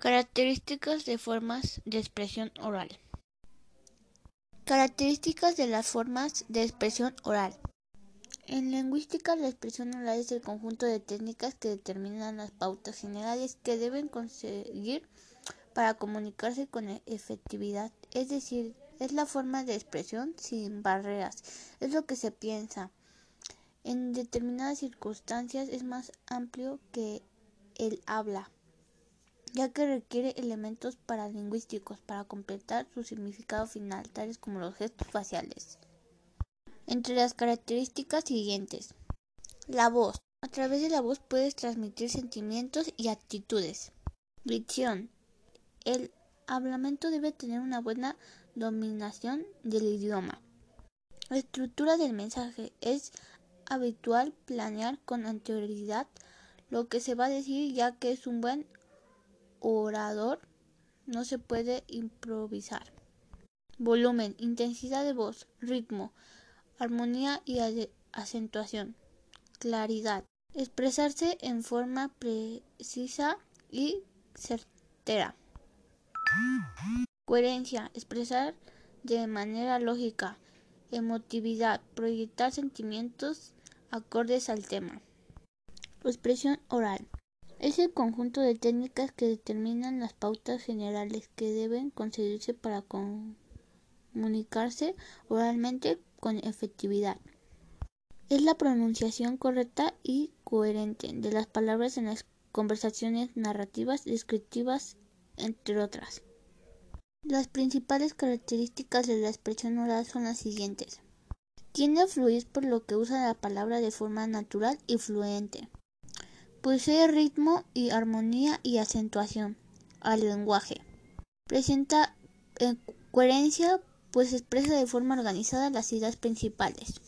Características de formas de expresión oral. Características de las formas de expresión oral. En lingüística, la expresión oral es el conjunto de técnicas que determinan las pautas generales que deben conseguir para comunicarse con efectividad. Es decir, es la forma de expresión sin barreras. Es lo que se piensa. En determinadas circunstancias es más amplio que el habla ya que requiere elementos paralingüísticos para completar su significado final, tales como los gestos faciales. Entre las características siguientes, la voz. A través de la voz puedes transmitir sentimientos y actitudes. Dicción. El hablamiento debe tener una buena dominación del idioma. La estructura del mensaje es habitual planear con anterioridad lo que se va a decir ya que es un buen orador no se puede improvisar. Volumen, intensidad de voz, ritmo, armonía y acentuación, claridad, expresarse en forma precisa y certera. Coherencia, expresar de manera lógica, emotividad, proyectar sentimientos acordes al tema. Expresión oral. Es el conjunto de técnicas que determinan las pautas generales que deben conseguirse para comunicarse oralmente con efectividad. Es la pronunciación correcta y coherente de las palabras en las conversaciones narrativas, descriptivas, entre otras. Las principales características de la expresión oral son las siguientes. Tiende a fluir por lo que usa la palabra de forma natural y fluente. Posee ritmo y armonía y acentuación al lenguaje. Presenta eh, coherencia, pues expresa de forma organizada las ideas principales.